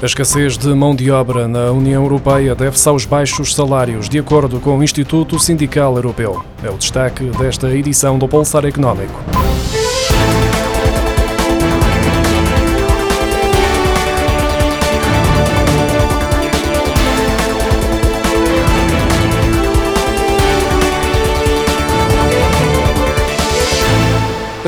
A escassez de mão de obra na União Europeia deve-se aos baixos salários, de acordo com o Instituto Sindical Europeu. É o destaque desta edição do Pulsar Económico.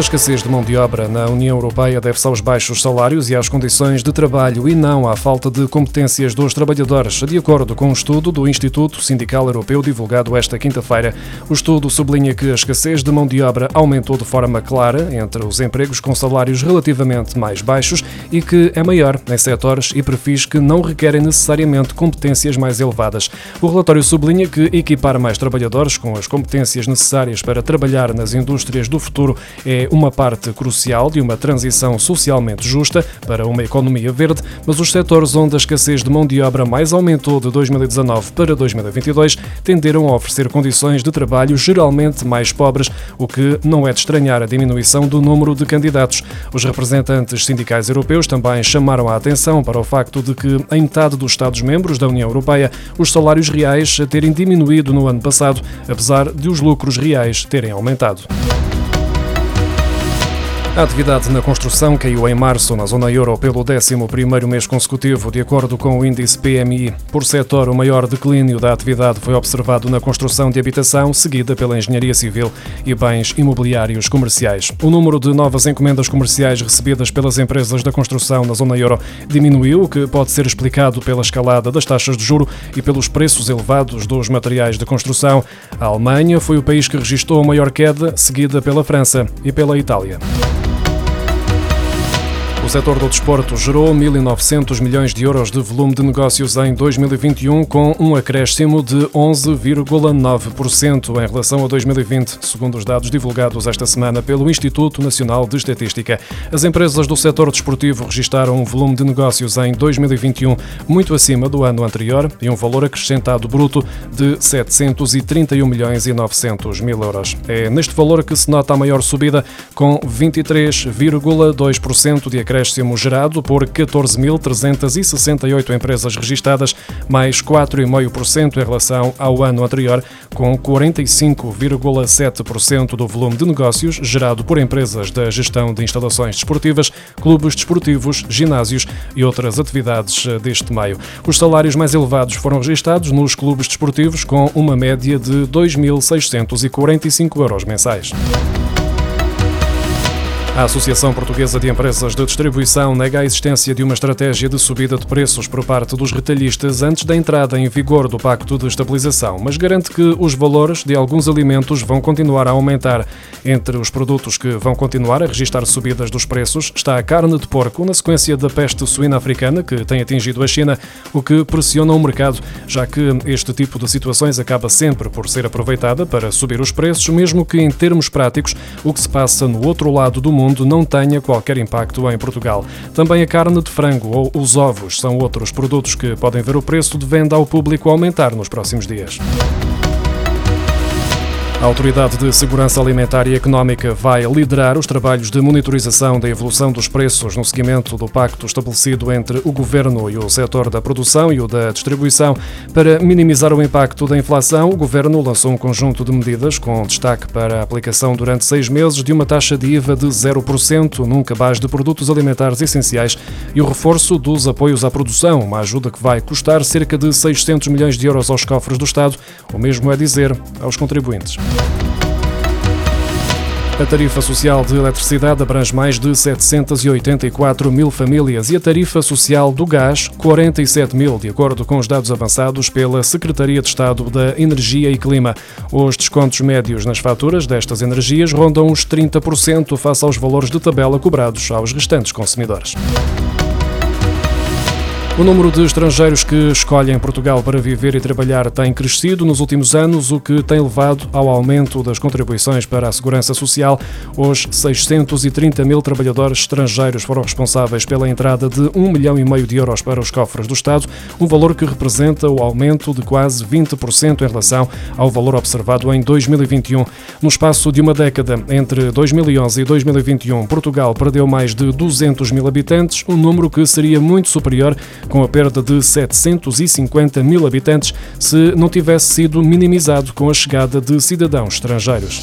A escassez de mão de obra na União Europeia deve-se aos baixos salários e às condições de trabalho e não à falta de competências dos trabalhadores, de acordo com um estudo do Instituto Sindical Europeu divulgado esta quinta-feira. O estudo sublinha que a escassez de mão de obra aumentou de forma clara entre os empregos com salários relativamente mais baixos e que é maior em setores e perfis que não requerem necessariamente competências mais elevadas. O relatório sublinha que equipar mais trabalhadores com as competências necessárias para trabalhar nas indústrias do futuro é uma parte crucial de uma transição socialmente justa para uma economia verde, mas os setores onde a escassez de mão de obra mais aumentou de 2019 para 2022 tenderam a oferecer condições de trabalho geralmente mais pobres, o que não é de estranhar a diminuição do número de candidatos. Os representantes sindicais europeus também chamaram a atenção para o facto de que, em metade dos Estados-membros da União Europeia, os salários reais terem diminuído no ano passado, apesar de os lucros reais terem aumentado. A atividade na construção caiu em março na zona euro pelo 11º mês consecutivo, de acordo com o índice PMI. Por setor, o maior declínio da atividade foi observado na construção de habitação, seguida pela engenharia civil e bens imobiliários comerciais. O número de novas encomendas comerciais recebidas pelas empresas da construção na zona euro diminuiu, o que pode ser explicado pela escalada das taxas de juro e pelos preços elevados dos materiais de construção. A Alemanha foi o país que registrou a maior queda, seguida pela França e pela Itália. Setor do desporto gerou 1.900 milhões de euros de volume de negócios em 2021, com um acréscimo de 11,9% em relação a 2020, segundo os dados divulgados esta semana pelo Instituto Nacional de Estatística. As empresas do setor desportivo registaram um volume de negócios em 2021 muito acima do ano anterior e um valor acrescentado bruto de 731 milhões e 900 mil euros. É neste valor que se nota a maior subida, com 23,2% de acréscimo acréscimo gerado por 14.368 empresas registadas, mais 4,5% em relação ao ano anterior, com 45,7% do volume de negócios gerado por empresas da gestão de instalações desportivas, clubes desportivos, ginásios e outras atividades deste meio. Os salários mais elevados foram registados nos clubes desportivos, com uma média de 2.645 euros mensais. A Associação Portuguesa de Empresas de Distribuição nega a existência de uma estratégia de subida de preços por parte dos retalhistas antes da entrada em vigor do Pacto de Estabilização, mas garante que os valores de alguns alimentos vão continuar a aumentar. Entre os produtos que vão continuar a registrar subidas dos preços está a carne de porco, na sequência da peste suína africana, que tem atingido a China, o que pressiona o mercado, já que este tipo de situações acaba sempre por ser aproveitada para subir os preços, mesmo que em termos práticos o que se passa no outro lado do mundo mundo não tenha qualquer impacto em Portugal. Também a carne de frango ou os ovos são outros produtos que podem ver o preço de venda ao público aumentar nos próximos dias. A Autoridade de Segurança Alimentar e Económica vai liderar os trabalhos de monitorização da evolução dos preços no seguimento do pacto estabelecido entre o Governo e o setor da produção e o da distribuição. Para minimizar o impacto da inflação, o Governo lançou um conjunto de medidas com destaque para a aplicação durante seis meses de uma taxa de IVA de 0% num cabaz de produtos alimentares essenciais e o reforço dos apoios à produção, uma ajuda que vai custar cerca de 600 milhões de euros aos cofres do Estado, o mesmo é dizer aos contribuintes. A tarifa social de eletricidade abrange mais de 784 mil famílias e a tarifa social do gás, 47 mil, de acordo com os dados avançados pela Secretaria de Estado da Energia e Clima. Os descontos médios nas faturas destas energias rondam os 30% face aos valores de tabela cobrados aos restantes consumidores. O número de estrangeiros que escolhem Portugal para viver e trabalhar tem crescido nos últimos anos, o que tem levado ao aumento das contribuições para a segurança social. Os 630 mil trabalhadores estrangeiros foram responsáveis pela entrada de 1 milhão e meio de euros para os cofres do Estado, um valor que representa o aumento de quase 20% em relação ao valor observado em 2021. No espaço de uma década, entre 2011 e 2021, Portugal perdeu mais de 200 mil habitantes, um número que seria muito superior com a perda de 750 mil habitantes, se não tivesse sido minimizado com a chegada de cidadãos estrangeiros.